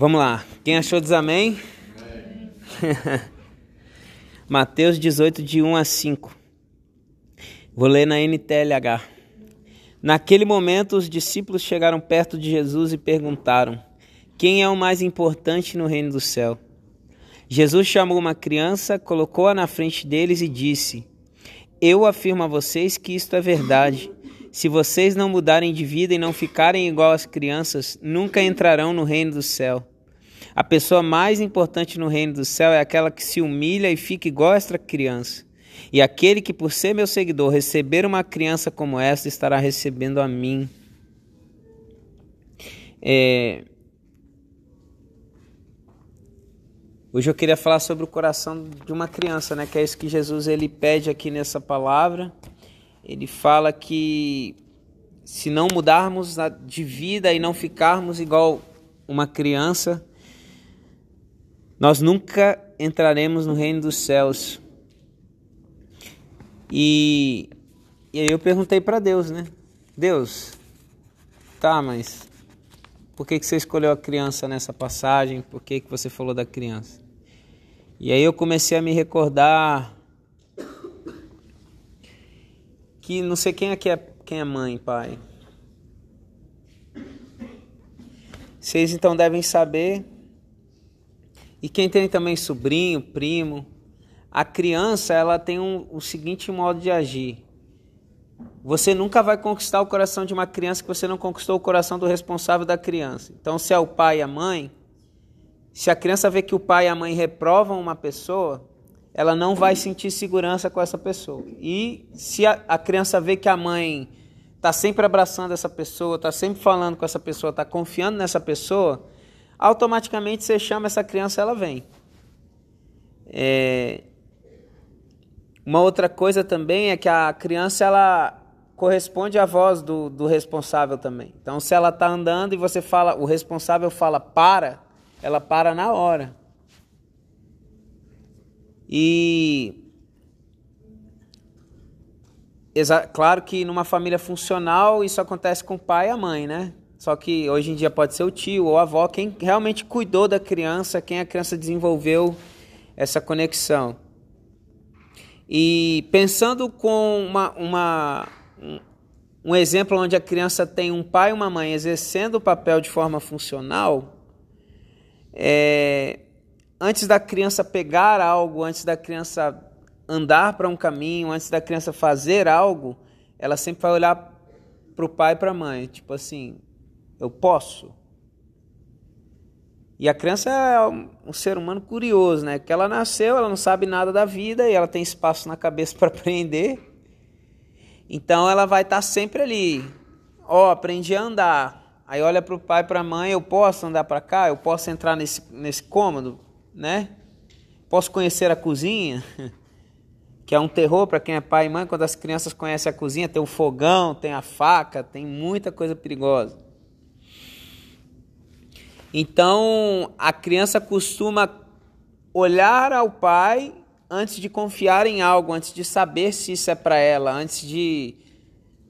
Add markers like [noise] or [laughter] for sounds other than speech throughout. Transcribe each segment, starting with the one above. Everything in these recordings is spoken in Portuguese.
Vamos lá. Quem achou diz amém? [laughs] Mateus 18, de 1 a 5. Vou ler na NTLH. Naquele momento, os discípulos chegaram perto de Jesus e perguntaram: Quem é o mais importante no reino do céu? Jesus chamou uma criança, colocou-a na frente deles e disse: Eu afirmo a vocês que isto é verdade. Se vocês não mudarem de vida e não ficarem igual às crianças, nunca entrarão no reino do céu. A pessoa mais importante no reino do céu é aquela que se humilha e fica igual a esta criança. E aquele que, por ser meu seguidor, receber uma criança como esta, estará recebendo a mim. É... Hoje eu queria falar sobre o coração de uma criança, né? Que é isso que Jesus ele pede aqui nessa palavra ele fala que se não mudarmos de vida e não ficarmos igual uma criança, nós nunca entraremos no reino dos céus. E, e aí eu perguntei para Deus, né? Deus, tá, mas por que, que você escolheu a criança nessa passagem? Por que, que você falou da criança? E aí eu comecei a me recordar que não sei quem aqui é quem é mãe, pai. Vocês então devem saber. E quem tem também sobrinho, primo, a criança ela tem um, o seguinte modo de agir. Você nunca vai conquistar o coração de uma criança que você não conquistou o coração do responsável da criança. Então, se é o pai e a mãe, se a criança vê que o pai e a mãe reprovam uma pessoa, ela não vai sentir segurança com essa pessoa. E se a, a criança vê que a mãe está sempre abraçando essa pessoa, está sempre falando com essa pessoa, está confiando nessa pessoa, automaticamente você chama essa criança, ela vem. É... Uma outra coisa também é que a criança ela corresponde à voz do, do responsável também. Então, se ela está andando e você fala, o responsável fala para, ela para na hora. E claro que numa família funcional isso acontece com o pai e a mãe, né? Só que hoje em dia pode ser o tio ou a avó, quem realmente cuidou da criança, quem a criança desenvolveu essa conexão. E pensando com uma, uma, um exemplo onde a criança tem um pai e uma mãe exercendo o papel de forma funcional, é, antes da criança pegar algo, antes da criança andar para um caminho, antes da criança fazer algo, ela sempre vai olhar para o pai e para a mãe, tipo assim, eu posso. E a criança é um ser humano curioso, né? Que ela nasceu, ela não sabe nada da vida e ela tem espaço na cabeça [laughs] para aprender. Então ela vai estar tá sempre ali. Ó, oh, aprendi a andar. Aí olha para o pai para a mãe, eu posso andar para cá? Eu posso entrar nesse, nesse cômodo? né? Posso conhecer a cozinha, [laughs] que é um terror para quem é pai e mãe, quando as crianças conhecem a cozinha, tem o fogão, tem a faca, tem muita coisa perigosa. Então, a criança costuma olhar ao pai antes de confiar em algo, antes de saber se isso é para ela, antes de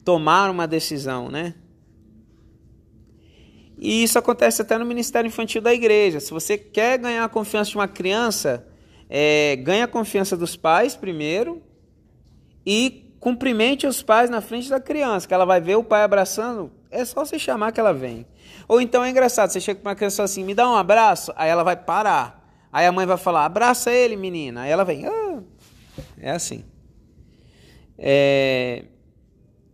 tomar uma decisão, né? E isso acontece até no Ministério Infantil da Igreja. Se você quer ganhar a confiança de uma criança, é, ganhe a confiança dos pais primeiro e cumprimente os pais na frente da criança, que ela vai ver o pai abraçando, é só você chamar que ela vem. Ou então é engraçado, você chega para uma criança assim, me dá um abraço, aí ela vai parar. Aí a mãe vai falar, abraça ele, menina. Aí ela vem, ah. é assim. É...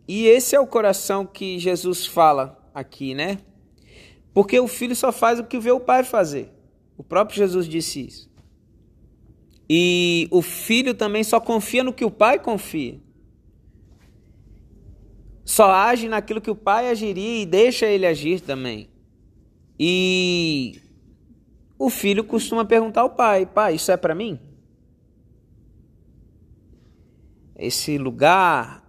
E esse é o coração que Jesus fala aqui, né? Porque o filho só faz o que vê o pai fazer. O próprio Jesus disse isso. E o filho também só confia no que o pai confia. Só age naquilo que o pai agiria e deixa ele agir também. E o filho costuma perguntar ao pai: Pai, isso é para mim? Esse lugar,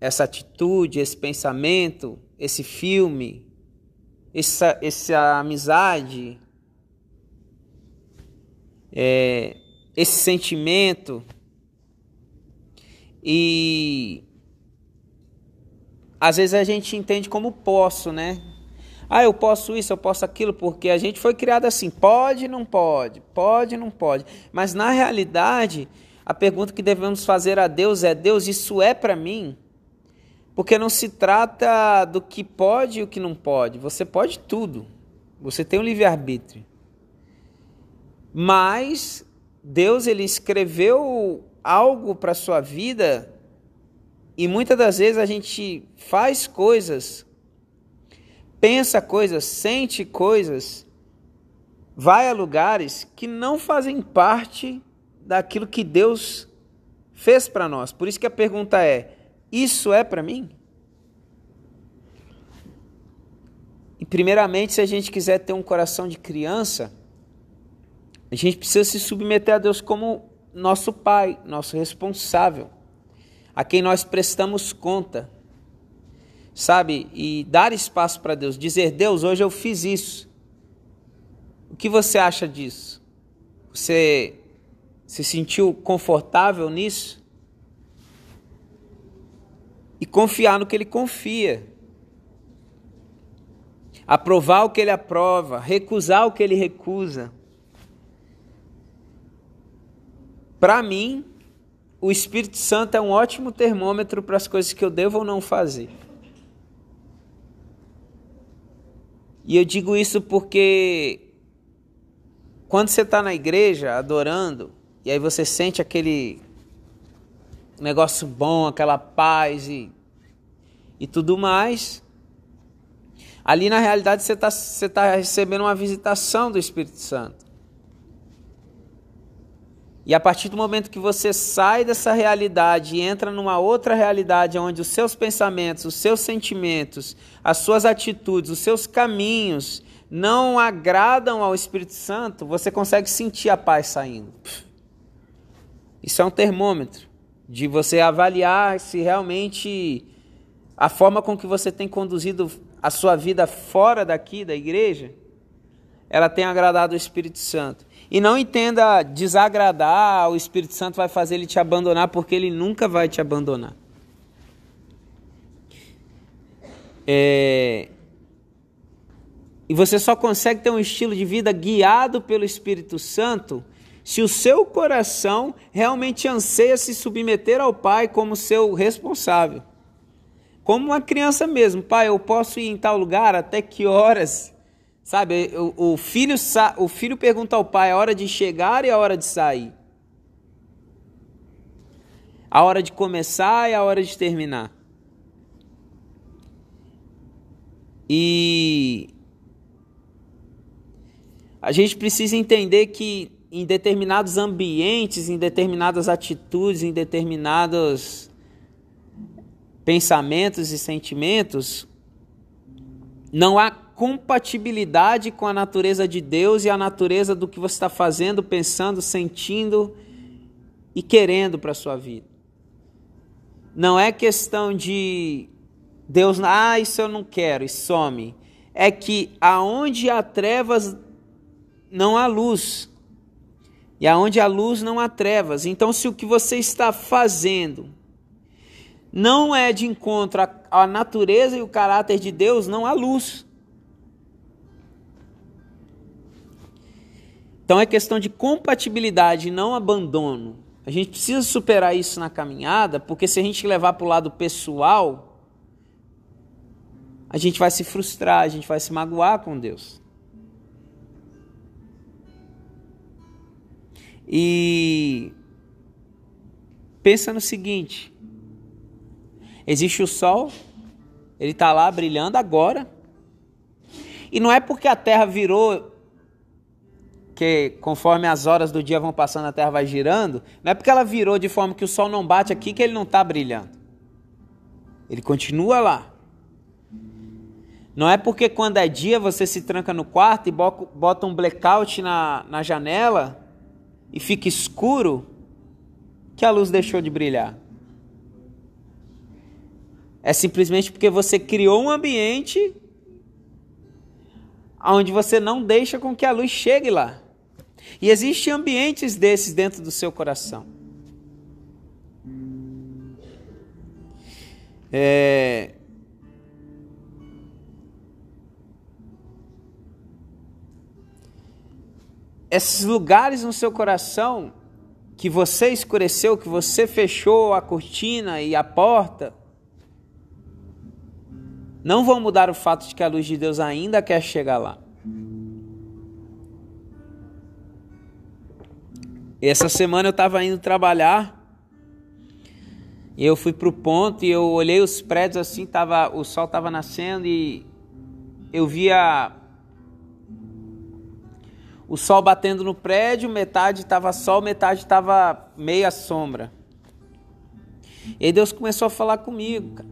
essa atitude, esse pensamento, esse filme, essa, essa amizade, é, esse sentimento. E às vezes a gente entende como posso, né? Ah, eu posso isso, eu posso aquilo, porque a gente foi criado assim, pode, não pode, pode, não pode. Mas na realidade, a pergunta que devemos fazer a Deus é: Deus, isso é para mim? Porque não se trata do que pode e o que não pode. Você pode tudo. Você tem um livre-arbítrio. Mas Deus ele escreveu algo para sua vida e muitas das vezes a gente faz coisas pensa coisas, sente coisas, vai a lugares que não fazem parte daquilo que Deus fez para nós. Por isso que a pergunta é: isso é para mim? E primeiramente, se a gente quiser ter um coração de criança, a gente precisa se submeter a Deus como nosso pai, nosso responsável, a quem nós prestamos conta sabe? E dar espaço para Deus, dizer: Deus, hoje eu fiz isso. O que você acha disso? Você se sentiu confortável nisso? E confiar no que Ele confia. Aprovar o que Ele aprova, recusar o que Ele recusa. Para mim, o Espírito Santo é um ótimo termômetro para as coisas que eu devo ou não fazer. E eu digo isso porque quando você está na igreja adorando, e aí você sente aquele negócio bom, aquela paz e, e tudo mais, ali na realidade você está você tá recebendo uma visitação do Espírito Santo. E a partir do momento que você sai dessa realidade e entra numa outra realidade onde os seus pensamentos, os seus sentimentos, as suas atitudes, os seus caminhos não agradam ao Espírito Santo, você consegue sentir a paz saindo. Isso é um termômetro de você avaliar se realmente a forma com que você tem conduzido a sua vida fora daqui da igreja, ela tem agradado o Espírito Santo. E não entenda desagradar, o Espírito Santo vai fazer ele te abandonar, porque ele nunca vai te abandonar. É... E você só consegue ter um estilo de vida guiado pelo Espírito Santo se o seu coração realmente anseia se submeter ao Pai como seu responsável. Como uma criança mesmo, pai, eu posso ir em tal lugar até que horas? Sabe, o, o, filho, o filho pergunta ao pai a hora de chegar e a hora de sair. A hora de começar e a hora de terminar. E a gente precisa entender que em determinados ambientes, em determinadas atitudes, em determinados pensamentos e sentimentos, não há compatibilidade com a natureza de Deus e a natureza do que você está fazendo, pensando, sentindo e querendo para a sua vida. Não é questão de Deus, ah, isso eu não quero e some. É que aonde há trevas não há luz. E aonde há luz não há trevas. Então, se o que você está fazendo não é de encontro à natureza e o caráter de Deus, não há luz. Então é questão de compatibilidade, não abandono. A gente precisa superar isso na caminhada, porque se a gente levar para o lado pessoal, a gente vai se frustrar, a gente vai se magoar com Deus. E pensa no seguinte: existe o sol, ele está lá brilhando agora, e não é porque a Terra virou que conforme as horas do dia vão passando, a Terra vai girando, não é porque ela virou de forma que o Sol não bate aqui que ele não está brilhando. Ele continua lá. Não é porque quando é dia você se tranca no quarto e bota um blackout na, na janela e fica escuro que a luz deixou de brilhar. É simplesmente porque você criou um ambiente onde você não deixa com que a luz chegue lá. E existem ambientes desses dentro do seu coração. É... Esses lugares no seu coração que você escureceu, que você fechou a cortina e a porta, não vão mudar o fato de que a luz de Deus ainda quer chegar lá. Essa semana eu estava indo trabalhar e eu fui pro ponto e eu olhei os prédios assim, tava, o sol estava nascendo e eu via o sol batendo no prédio, metade estava sol, metade estava meia sombra. E aí Deus começou a falar comigo, cara.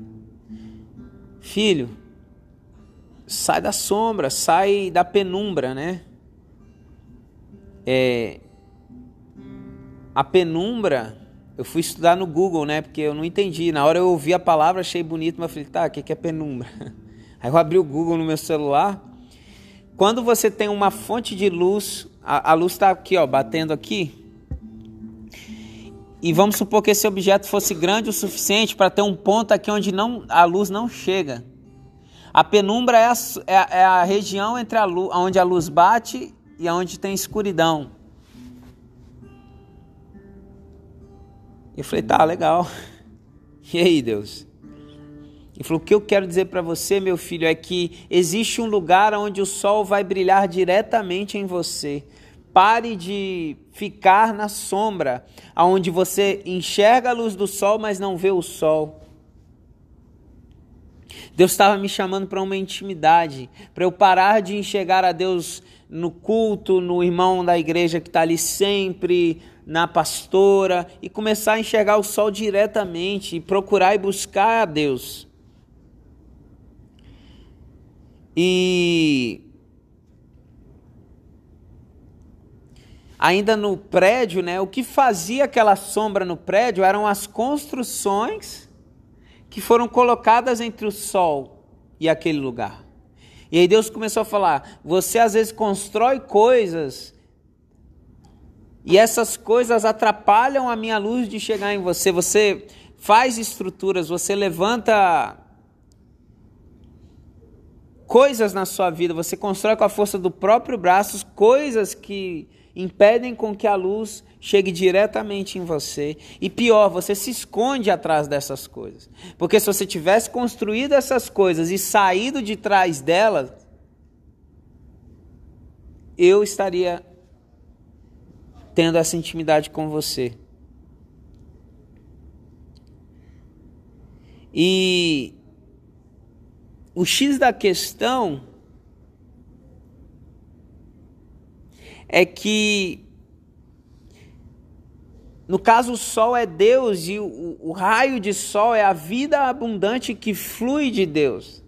Filho, sai da sombra, sai da penumbra, né? É, a penumbra, eu fui estudar no Google, né? Porque eu não entendi. Na hora eu ouvi a palavra, achei bonito, mas falei, tá, o que é penumbra? [laughs] Aí eu abri o Google no meu celular. Quando você tem uma fonte de luz, a, a luz está aqui, ó, batendo aqui. E vamos supor que esse objeto fosse grande o suficiente para ter um ponto aqui onde não, a luz não chega. A penumbra é a, é, é a região entre a luz, onde a luz bate e onde tem escuridão. Eu falei, tá, legal. [laughs] E aí, Deus? Ele falou: O que eu quero dizer para você, meu filho, é que existe um lugar onde o sol vai brilhar diretamente em você. Pare de ficar na sombra, aonde você enxerga a luz do sol, mas não vê o sol. Deus estava me chamando para uma intimidade, para eu parar de enxergar a Deus no culto, no irmão da igreja que está ali sempre, na pastora, e começar a enxergar o sol diretamente, e procurar e buscar a Deus. E ainda no prédio, né, o que fazia aquela sombra no prédio eram as construções que foram colocadas entre o sol e aquele lugar. E aí Deus começou a falar: você às vezes constrói coisas e essas coisas atrapalham a minha luz de chegar em você. Você faz estruturas, você levanta coisas na sua vida, você constrói com a força do próprio braço coisas que impedem com que a luz chegue diretamente em você. E pior, você se esconde atrás dessas coisas. Porque se você tivesse construído essas coisas e saído de trás delas, eu estaria tendo essa intimidade com você. E o X da questão é que, no caso, o sol é Deus e o, o raio de sol é a vida abundante que flui de Deus.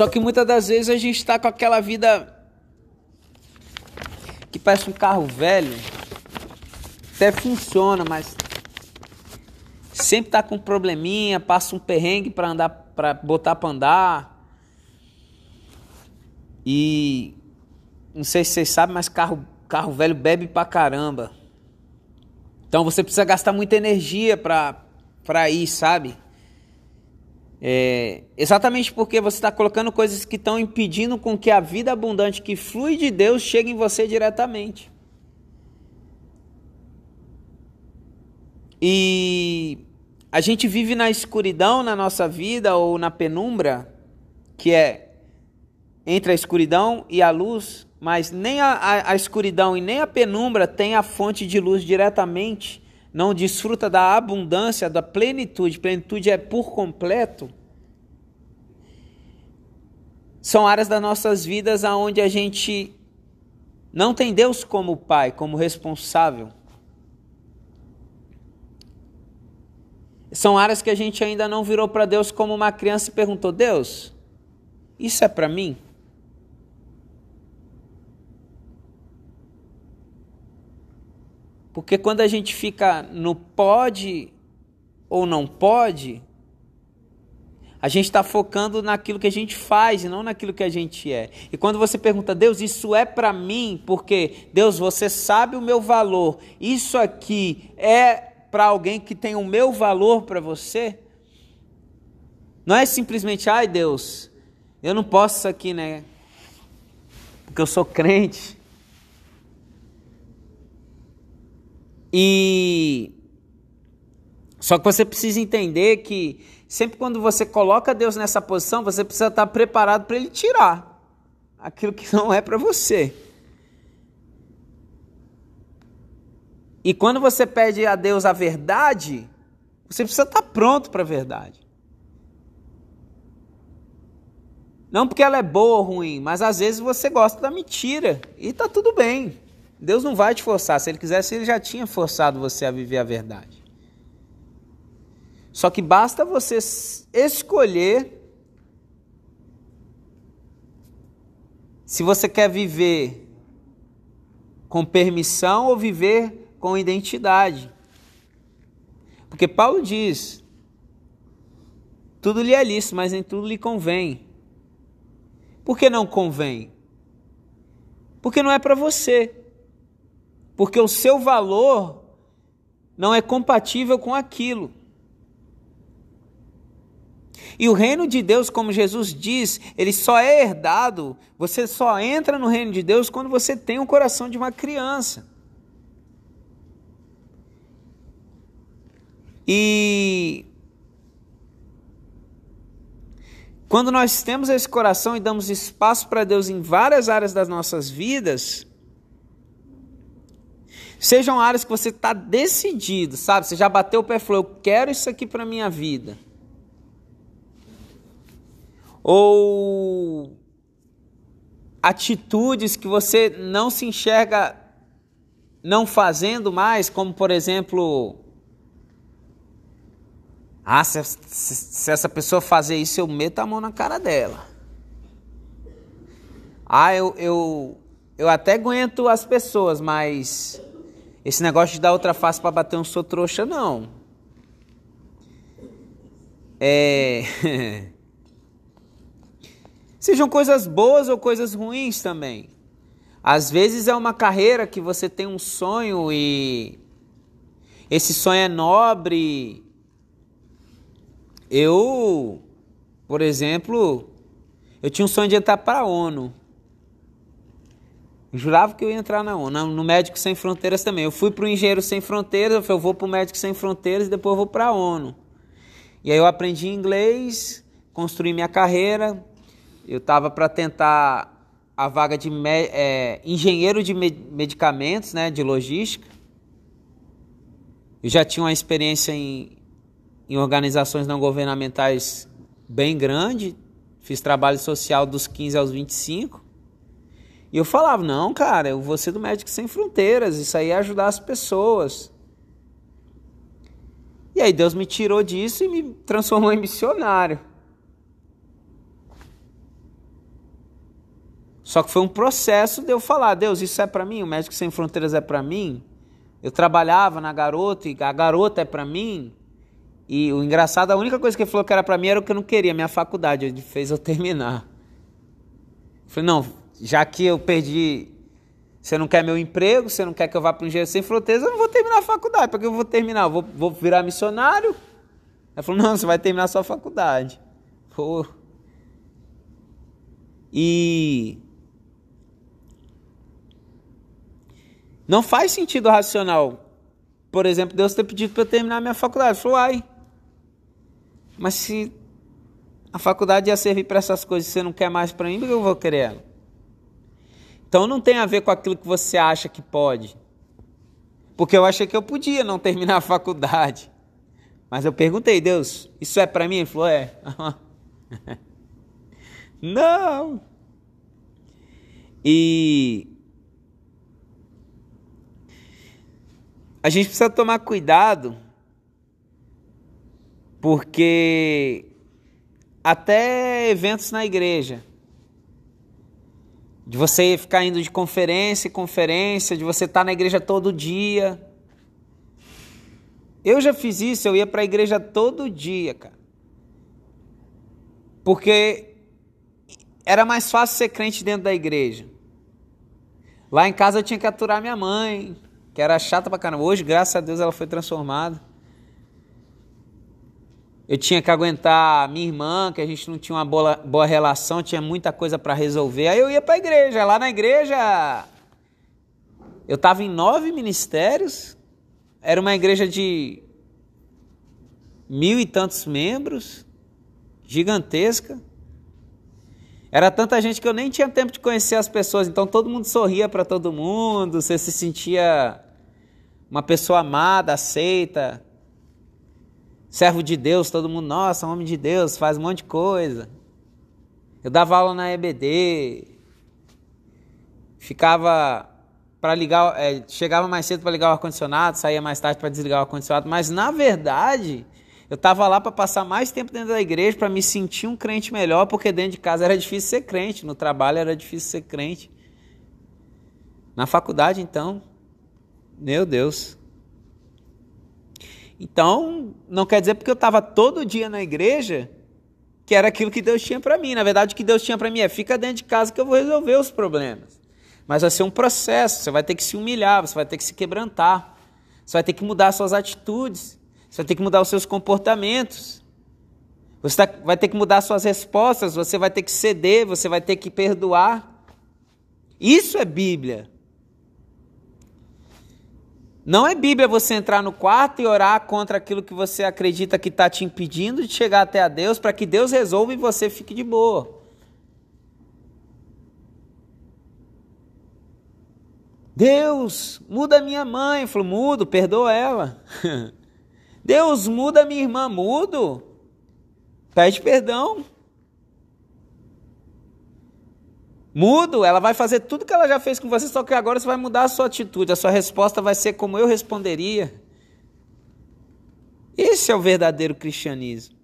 Só que muitas das vezes a gente está com aquela vida que parece um carro velho. Até funciona, mas sempre tá com um probleminha, passa um perrengue para andar, para botar para andar. E não sei se vocês sabem, mas carro, carro velho bebe pra caramba. Então você precisa gastar muita energia para para ir, sabe? É, exatamente porque você está colocando coisas que estão impedindo com que a vida abundante que flui de Deus chegue em você diretamente. E a gente vive na escuridão na nossa vida ou na penumbra, que é entre a escuridão e a luz, mas nem a, a, a escuridão e nem a penumbra tem a fonte de luz diretamente, não desfruta da abundância, da plenitude, plenitude é por completo. São áreas das nossas vidas onde a gente não tem Deus como Pai, como responsável. São áreas que a gente ainda não virou para Deus como uma criança e perguntou: Deus, isso é para mim? Porque quando a gente fica no pode ou não pode, a gente está focando naquilo que a gente faz e não naquilo que a gente é. E quando você pergunta, Deus, isso é para mim, porque Deus, você sabe o meu valor, isso aqui é para alguém que tem o meu valor para você, não é simplesmente, ai Deus, Eu não posso isso aqui, né? Porque eu sou crente. E só que você precisa entender que sempre quando você coloca Deus nessa posição, você precisa estar preparado para ele tirar aquilo que não é para você. E quando você pede a Deus a verdade, você precisa estar pronto para a verdade. Não porque ela é boa ou ruim, mas às vezes você gosta da mentira e está tudo bem. Deus não vai te forçar. Se ele quisesse, ele já tinha forçado você a viver a verdade. Só que basta você escolher se você quer viver com permissão ou viver com identidade. Porque Paulo diz: tudo lhe é lícito, mas nem tudo lhe convém. Por que não convém? Porque não é para você. Porque o seu valor não é compatível com aquilo. E o reino de Deus, como Jesus diz, ele só é herdado, você só entra no reino de Deus quando você tem o coração de uma criança. E quando nós temos esse coração e damos espaço para Deus em várias áreas das nossas vidas, sejam áreas que você está decidido, sabe? Você já bateu o pé e falou: Eu quero isso aqui para minha vida. Ou atitudes que você não se enxerga não fazendo mais, como por exemplo, ah, se, se, se, essa pessoa fazer isso, eu meto a mão na cara dela. Ah, eu, eu, eu até aguento as pessoas, mas esse negócio de dar outra face para bater um sou trouxa, não. É. [laughs] Sejam coisas boas ou coisas ruins também. Às vezes é uma carreira que você tem um sonho e esse sonho é nobre eu, por exemplo, eu tinha um sonho de entrar para a ONU. Jurava que eu ia entrar na ONU, no Médico Sem Fronteiras também. Eu fui para o Engenheiro Sem Fronteiras, eu falei, eu vou para o Médico Sem Fronteiras e depois vou para a ONU. E aí eu aprendi inglês, construí minha carreira. Eu estava para tentar a vaga de é, engenheiro de medicamentos, né, de logística. Eu já tinha uma experiência em, em organizações não governamentais bem grande, fiz trabalho social dos 15 aos 25. E eu falava: não, cara, eu vou ser do Médicos Sem Fronteiras, isso aí é ajudar as pessoas. E aí Deus me tirou disso e me transformou em missionário. Só que foi um processo de eu falar: Deus, isso é para mim, o Médicos Sem Fronteiras é para mim. Eu trabalhava na garota e a garota é para mim. E o engraçado, a única coisa que ele falou que era para mim era o que eu não queria, minha faculdade. Ele fez eu terminar. Falei, não, já que eu perdi. Você não quer meu emprego, você não quer que eu vá para o Engenheiro Sem Fronteiras, eu não vou terminar a faculdade. Porque eu vou terminar? Eu vou, vou virar missionário? Ele falou, não, você vai terminar a sua faculdade. Pô. E. Não faz sentido racional. Por exemplo, Deus ter pedido para eu terminar minha faculdade. Ele falou, ai, mas se a faculdade ia servir para essas coisas você não quer mais para mim, por que eu vou querer ela? Então não tem a ver com aquilo que você acha que pode. Porque eu achei que eu podia não terminar a faculdade. Mas eu perguntei, Deus, isso é para mim? Ele falou, é. [laughs] não! E a gente precisa tomar cuidado porque até eventos na igreja, de você ficar indo de conferência em conferência, de você estar na igreja todo dia. Eu já fiz isso, eu ia para a igreja todo dia, cara. Porque era mais fácil ser crente dentro da igreja. Lá em casa eu tinha que aturar minha mãe, que era chata pra caramba. Hoje, graças a Deus, ela foi transformada. Eu tinha que aguentar minha irmã, que a gente não tinha uma boa, boa relação, tinha muita coisa para resolver. Aí eu ia para a igreja. Lá na igreja, eu estava em nove ministérios. Era uma igreja de mil e tantos membros, gigantesca. Era tanta gente que eu nem tinha tempo de conhecer as pessoas, então todo mundo sorria para todo mundo, você se sentia uma pessoa amada, aceita servo de Deus, todo mundo, nossa, homem de Deus, faz um monte de coisa. Eu dava aula na EBD, ficava para ligar, é, chegava mais cedo para ligar o ar-condicionado, saía mais tarde para desligar o ar-condicionado, mas na verdade eu estava lá para passar mais tempo dentro da igreja, para me sentir um crente melhor, porque dentro de casa era difícil ser crente, no trabalho era difícil ser crente. Na faculdade, então, meu Deus, então, não quer dizer porque eu estava todo dia na igreja que era aquilo que Deus tinha para mim. Na verdade, o que Deus tinha para mim é: fica dentro de casa que eu vou resolver os problemas. Mas vai ser um processo, você vai ter que se humilhar, você vai ter que se quebrantar, você vai ter que mudar suas atitudes, você vai ter que mudar os seus comportamentos, você tá, vai ter que mudar suas respostas, você vai ter que ceder, você vai ter que perdoar. Isso é Bíblia. Não é Bíblia você entrar no quarto e orar contra aquilo que você acredita que está te impedindo de chegar até a Deus, para que Deus resolva e você fique de boa. Deus, muda minha mãe. Falou, mudo, perdoa ela. [laughs] Deus, muda minha irmã, mudo. Pede perdão. Mudo, ela vai fazer tudo que ela já fez com você, só que agora você vai mudar a sua atitude, a sua resposta vai ser como eu responderia. Esse é o verdadeiro cristianismo.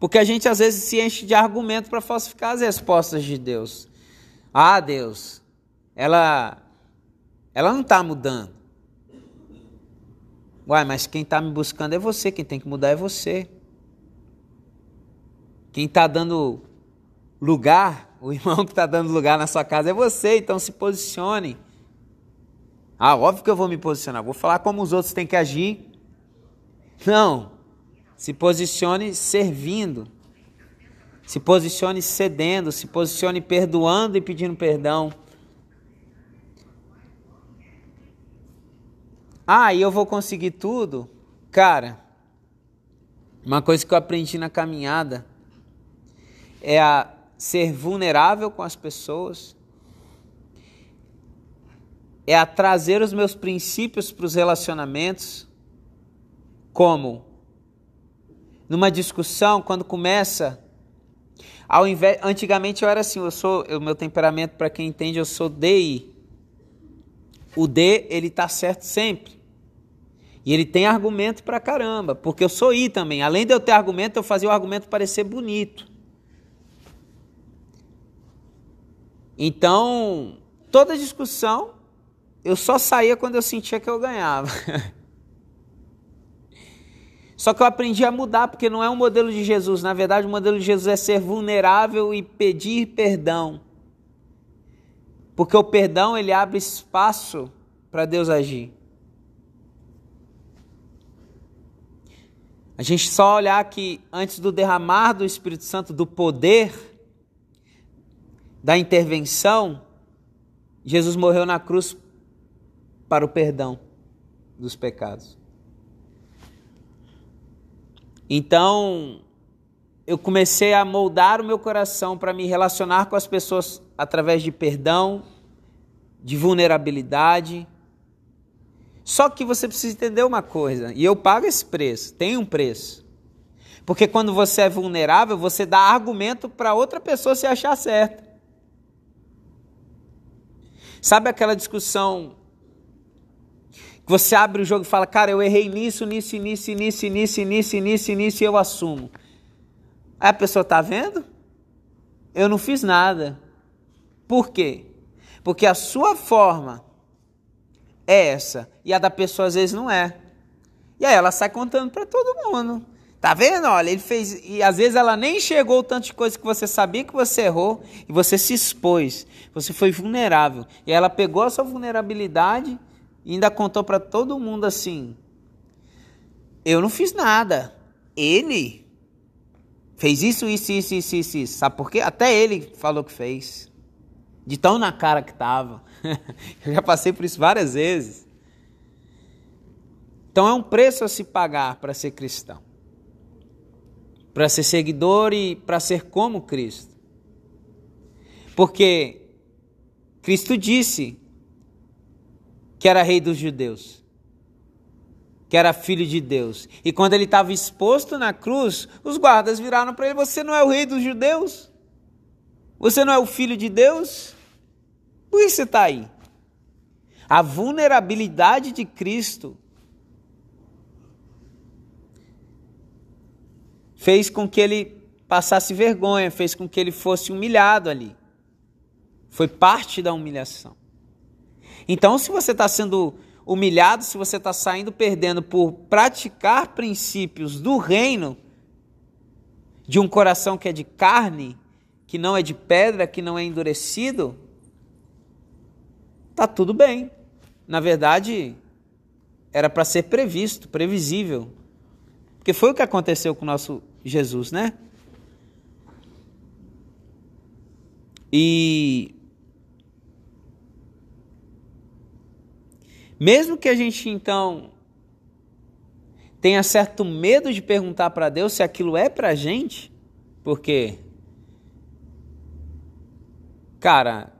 Porque a gente às vezes se enche de argumento para falsificar as respostas de Deus. Ah, Deus, ela, ela não está mudando. Uai, mas quem está me buscando é você, quem tem que mudar é você. Quem está dando lugar, o [laughs] irmão que está dando lugar na sua casa é você, então se posicione. Ah, óbvio que eu vou me posicionar, vou falar como os outros têm que agir. Não, se posicione servindo, se posicione cedendo, se posicione perdoando e pedindo perdão. Ah, e eu vou conseguir tudo? Cara, uma coisa que eu aprendi na caminhada é a ser vulnerável com as pessoas, é a trazer os meus princípios para os relacionamentos, como numa discussão, quando começa, ao invés, antigamente eu era assim, eu sou, o meu temperamento, para quem entende, eu sou DI. O D, ele tá certo sempre. E ele tem argumento pra caramba, porque eu sou I também. Além de eu ter argumento, eu fazia o argumento parecer bonito. Então, toda discussão, eu só saía quando eu sentia que eu ganhava. [laughs] Só que eu aprendi a mudar, porque não é um modelo de Jesus. Na verdade, o modelo de Jesus é ser vulnerável e pedir perdão. Porque o perdão, ele abre espaço para Deus agir. A gente só olhar que antes do derramar do Espírito Santo, do poder, da intervenção, Jesus morreu na cruz para o perdão dos pecados. Então, eu comecei a moldar o meu coração para me relacionar com as pessoas através de perdão, de vulnerabilidade. Só que você precisa entender uma coisa, e eu pago esse preço, tem um preço. Porque quando você é vulnerável, você dá argumento para outra pessoa se achar certa. Sabe aquela discussão que você abre o jogo e fala, cara, eu errei nisso, nisso, nisso, nisso, nisso, nisso, nisso, nisso, e eu assumo. Aí a pessoa está vendo? Eu não fiz nada. Por quê? Porque a sua forma é essa e a da pessoa às vezes não é. E aí ela sai contando para todo mundo. Tá vendo? Olha, ele fez. E às vezes ela nem chegou tanto de coisa que você sabia que você errou e você se expôs. Você foi vulnerável. E ela pegou a sua vulnerabilidade e ainda contou para todo mundo assim: eu não fiz nada. Ele fez isso, isso, isso, isso, isso, isso. Sabe por quê? Até ele falou que fez. De tão na cara que tava. [laughs] eu já passei por isso várias vezes. Então é um preço a se pagar para ser cristão. Para ser seguidor e para ser como Cristo. Porque Cristo disse que era rei dos judeus, que era filho de Deus. E quando ele estava exposto na cruz, os guardas viraram para ele: Você não é o rei dos judeus? Você não é o filho de Deus? Por que você está aí? A vulnerabilidade de Cristo fez com que ele passasse vergonha, fez com que ele fosse humilhado ali. Foi parte da humilhação. Então, se você está sendo humilhado, se você está saindo perdendo por praticar princípios do reino, de um coração que é de carne, que não é de pedra, que não é endurecido, tá tudo bem. Na verdade, era para ser previsto, previsível. Porque foi o que aconteceu com o nosso Jesus, né? E mesmo que a gente então tenha certo medo de perguntar para Deus se aquilo é para gente, porque, cara,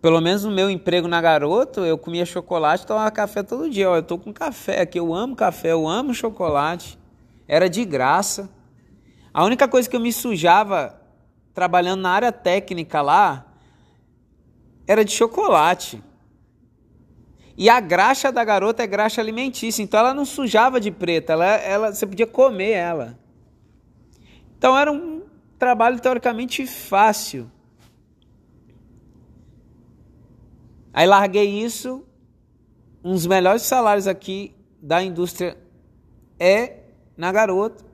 pelo menos no meu emprego na Garoto, eu comia chocolate tomava café todo dia. Ó, eu tô com café aqui, eu amo café, eu amo chocolate era de graça. A única coisa que eu me sujava trabalhando na área técnica lá era de chocolate. E a graxa da garota é graxa alimentícia, então ela não sujava de preta, ela, ela, você podia comer ela. Então era um trabalho teoricamente fácil. Aí larguei isso, um dos melhores salários aqui da indústria é na garota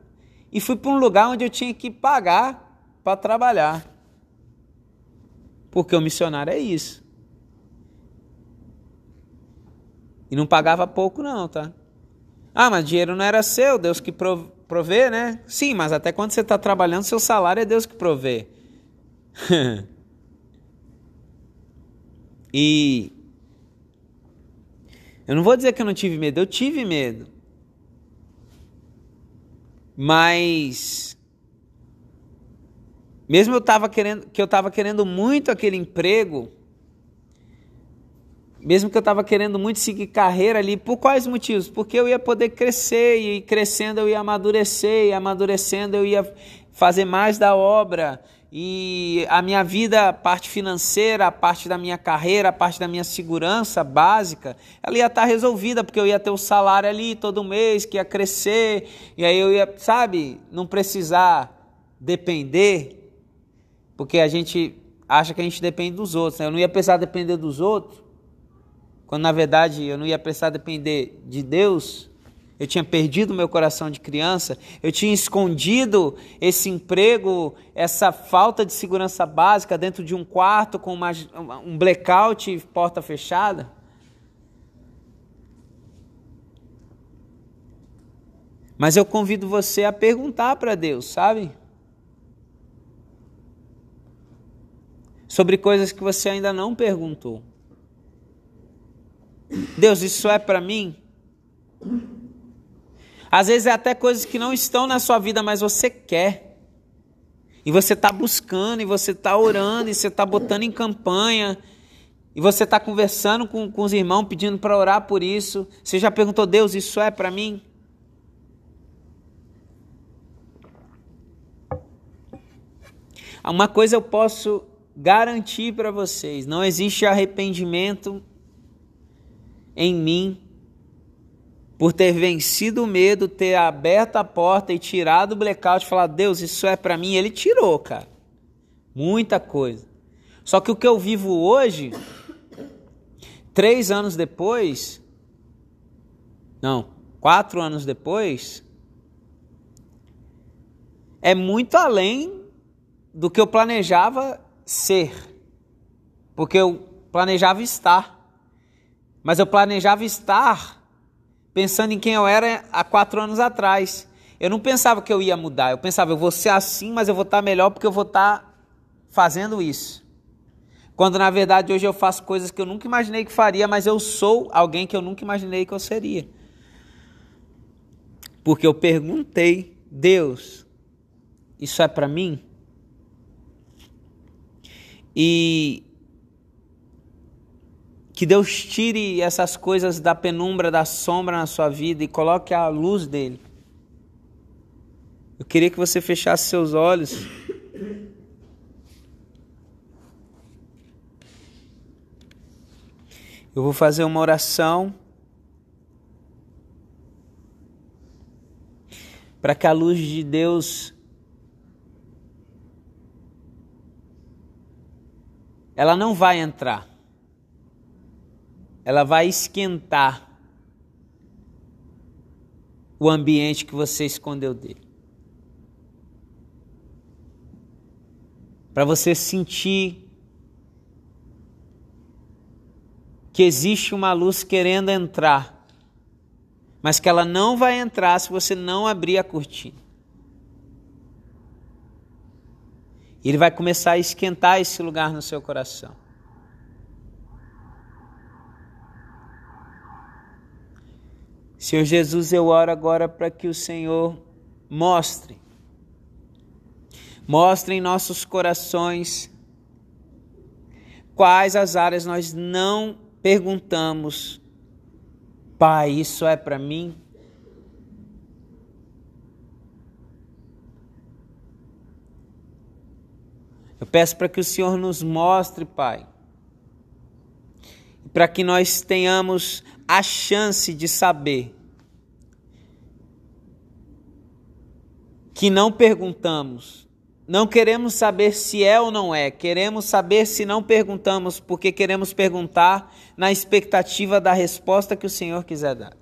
e fui para um lugar onde eu tinha que pagar para trabalhar. Porque o missionário é isso. E não pagava pouco não, tá? Ah, mas dinheiro não era seu, Deus que provê, né? Sim, mas até quando você está trabalhando, seu salário é Deus que provê. [laughs] e eu não vou dizer que eu não tive medo, eu tive medo. Mas mesmo eu tava querendo que eu estava querendo muito aquele emprego, mesmo que eu estava querendo muito seguir carreira ali, por quais motivos? Porque eu ia poder crescer e crescendo eu ia amadurecer, e amadurecendo eu ia fazer mais da obra, e a minha vida, a parte financeira, a parte da minha carreira, a parte da minha segurança básica, ela ia estar resolvida, porque eu ia ter o salário ali todo mês, que ia crescer, e aí eu ia, sabe, não precisar depender, porque a gente acha que a gente depende dos outros, né? eu não ia precisar depender dos outros, quando na verdade eu não ia precisar depender de Deus, eu tinha perdido meu coração de criança, eu tinha escondido esse emprego, essa falta de segurança básica dentro de um quarto com uma, um blackout e porta fechada. Mas eu convido você a perguntar para Deus, sabe? Sobre coisas que você ainda não perguntou. Deus, isso é para mim? Às vezes é até coisas que não estão na sua vida, mas você quer. E você está buscando, e você está orando, e você está botando em campanha, e você está conversando com, com os irmãos, pedindo para orar por isso. Você já perguntou, Deus, isso é para mim? Uma coisa eu posso garantir para vocês: não existe arrependimento em mim por ter vencido o medo, ter aberto a porta e tirado o blackout falar: Deus, isso é para mim. Ele tirou, cara. Muita coisa. Só que o que eu vivo hoje, três anos depois, não, quatro anos depois, é muito além do que eu planejava ser. Porque eu planejava estar. Mas eu planejava estar pensando em quem eu era há quatro anos atrás. Eu não pensava que eu ia mudar, eu pensava, eu vou ser assim, mas eu vou estar melhor porque eu vou estar fazendo isso. Quando na verdade hoje eu faço coisas que eu nunca imaginei que faria, mas eu sou alguém que eu nunca imaginei que eu seria. Porque eu perguntei, Deus, isso é para mim? E que Deus tire essas coisas da penumbra, da sombra na sua vida e coloque a luz dele. Eu queria que você fechasse seus olhos. Eu vou fazer uma oração para que a luz de Deus ela não vai entrar. Ela vai esquentar o ambiente que você escondeu dele. Para você sentir que existe uma luz querendo entrar, mas que ela não vai entrar se você não abrir a cortina. Ele vai começar a esquentar esse lugar no seu coração. Senhor Jesus, eu oro agora para que o Senhor mostre, mostre em nossos corações quais as áreas nós não perguntamos, Pai, isso é para mim? Eu peço para que o Senhor nos mostre, Pai, para que nós tenhamos a chance de saber que não perguntamos, não queremos saber se é ou não é, queremos saber se não perguntamos, porque queremos perguntar na expectativa da resposta que o Senhor quiser dar.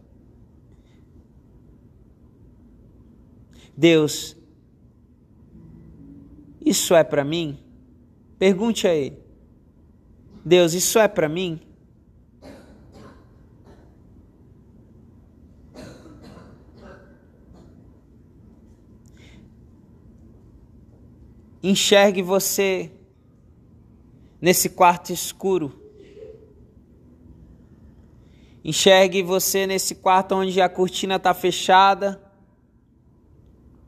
Deus, isso é para mim? Pergunte a Ele: Deus, isso é para mim? Enxergue você nesse quarto escuro. Enxergue você nesse quarto onde a cortina está fechada.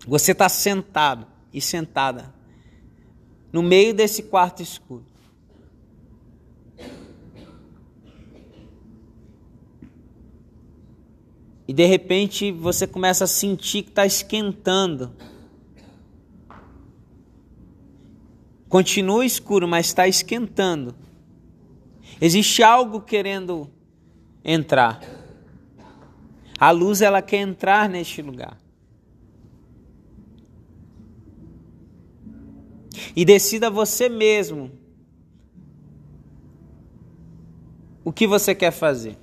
Você está sentado e sentada no meio desse quarto escuro. E de repente você começa a sentir que está esquentando. Continua escuro, mas está esquentando. Existe algo querendo entrar. A luz ela quer entrar neste lugar. e decida você mesmo o que você quer fazer.